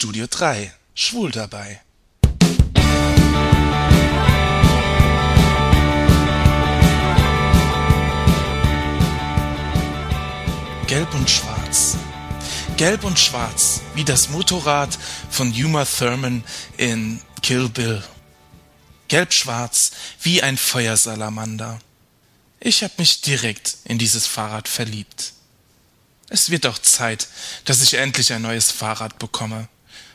Studio 3 Schwul dabei. Gelb und Schwarz. Gelb und Schwarz, wie das Motorrad von Uma Thurman in Kill Bill. Gelb-schwarz, wie ein Feuersalamander. Ich hab mich direkt in dieses Fahrrad verliebt. Es wird auch Zeit, dass ich endlich ein neues Fahrrad bekomme.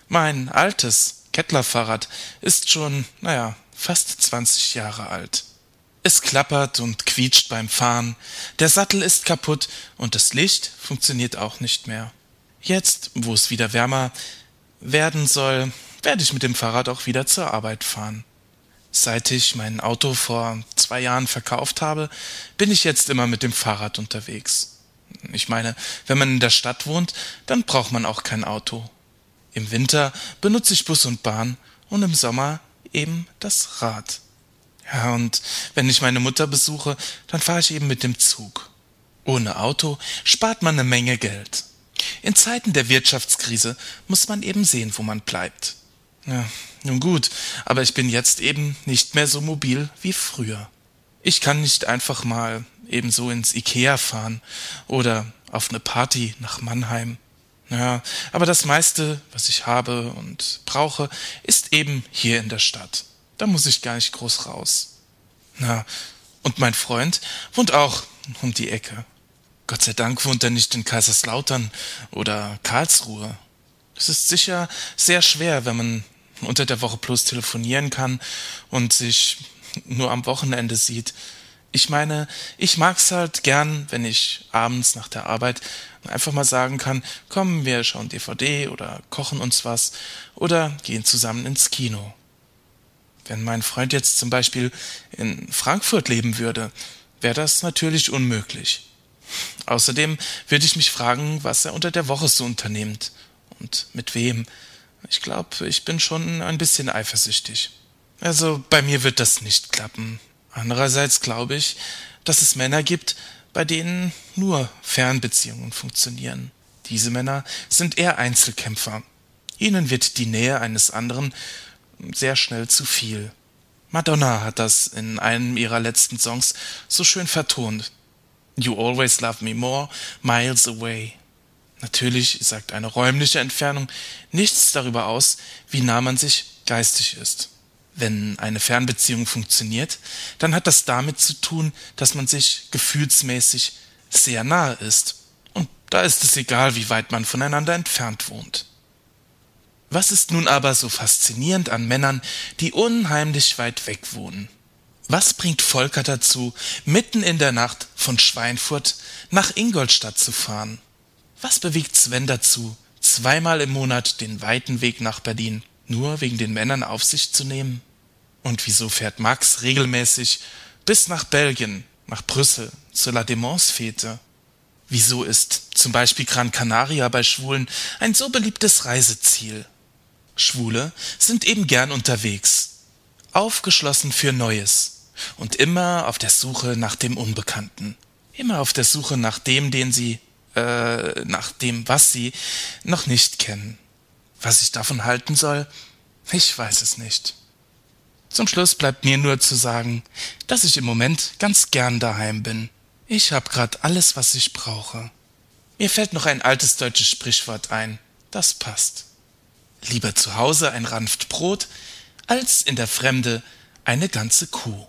Mein altes Kettlerfahrrad ist schon, naja, fast 20 Jahre alt. Es klappert und quietscht beim Fahren, der Sattel ist kaputt und das Licht funktioniert auch nicht mehr. Jetzt, wo es wieder wärmer werden soll, werde ich mit dem Fahrrad auch wieder zur Arbeit fahren. Seit ich mein Auto vor zwei Jahren verkauft habe, bin ich jetzt immer mit dem Fahrrad unterwegs. Ich meine, wenn man in der Stadt wohnt, dann braucht man auch kein Auto. Im Winter benutze ich Bus und Bahn und im Sommer eben das Rad. Ja, und wenn ich meine Mutter besuche, dann fahre ich eben mit dem Zug. Ohne Auto spart man eine Menge Geld. In Zeiten der Wirtschaftskrise muss man eben sehen, wo man bleibt. Ja, nun gut, aber ich bin jetzt eben nicht mehr so mobil wie früher. Ich kann nicht einfach mal ebenso ins Ikea fahren oder auf eine Party nach Mannheim. Ja, aber das meiste, was ich habe und brauche, ist eben hier in der Stadt. Da muss ich gar nicht groß raus. Na, und mein Freund wohnt auch um die Ecke. Gott sei Dank wohnt er nicht in Kaiserslautern oder Karlsruhe. Es ist sicher sehr schwer, wenn man unter der Woche bloß telefonieren kann und sich nur am Wochenende sieht. Ich meine, ich mag's halt gern, wenn ich abends nach der Arbeit einfach mal sagen kann, komm, wir schauen DVD oder kochen uns was oder gehen zusammen ins Kino. Wenn mein Freund jetzt zum Beispiel in Frankfurt leben würde, wäre das natürlich unmöglich. Außerdem würde ich mich fragen, was er unter der Woche so unternimmt und mit wem. Ich glaube, ich bin schon ein bisschen eifersüchtig. Also bei mir wird das nicht klappen. Andererseits glaube ich, dass es Männer gibt, bei denen nur Fernbeziehungen funktionieren. Diese Männer sind eher Einzelkämpfer. Ihnen wird die Nähe eines anderen sehr schnell zu viel. Madonna hat das in einem ihrer letzten Songs so schön vertont. You always love me more, miles away. Natürlich sagt eine räumliche Entfernung nichts darüber aus, wie nah man sich geistig ist. Wenn eine Fernbeziehung funktioniert, dann hat das damit zu tun, dass man sich gefühlsmäßig sehr nahe ist. Und da ist es egal, wie weit man voneinander entfernt wohnt. Was ist nun aber so faszinierend an Männern, die unheimlich weit weg wohnen? Was bringt Volker dazu, mitten in der Nacht von Schweinfurt nach Ingolstadt zu fahren? Was bewegt Sven dazu, zweimal im Monat den weiten Weg nach Berlin nur wegen den Männern auf sich zu nehmen? Und wieso fährt Max regelmäßig bis nach Belgien, nach Brüssel, zur La Demance-Fete? Wieso ist zum Beispiel Gran Canaria bei Schwulen ein so beliebtes Reiseziel? Schwule sind eben gern unterwegs, aufgeschlossen für Neues und immer auf der Suche nach dem Unbekannten, immer auf der Suche nach dem, den sie, äh, nach dem, was sie noch nicht kennen. Was ich davon halten soll, ich weiß es nicht. Zum Schluss bleibt mir nur zu sagen, dass ich im Moment ganz gern daheim bin. Ich hab grad alles, was ich brauche. Mir fällt noch ein altes deutsches Sprichwort ein. Das passt. Lieber zu Hause ein Ranft Brot, als in der Fremde eine ganze Kuh.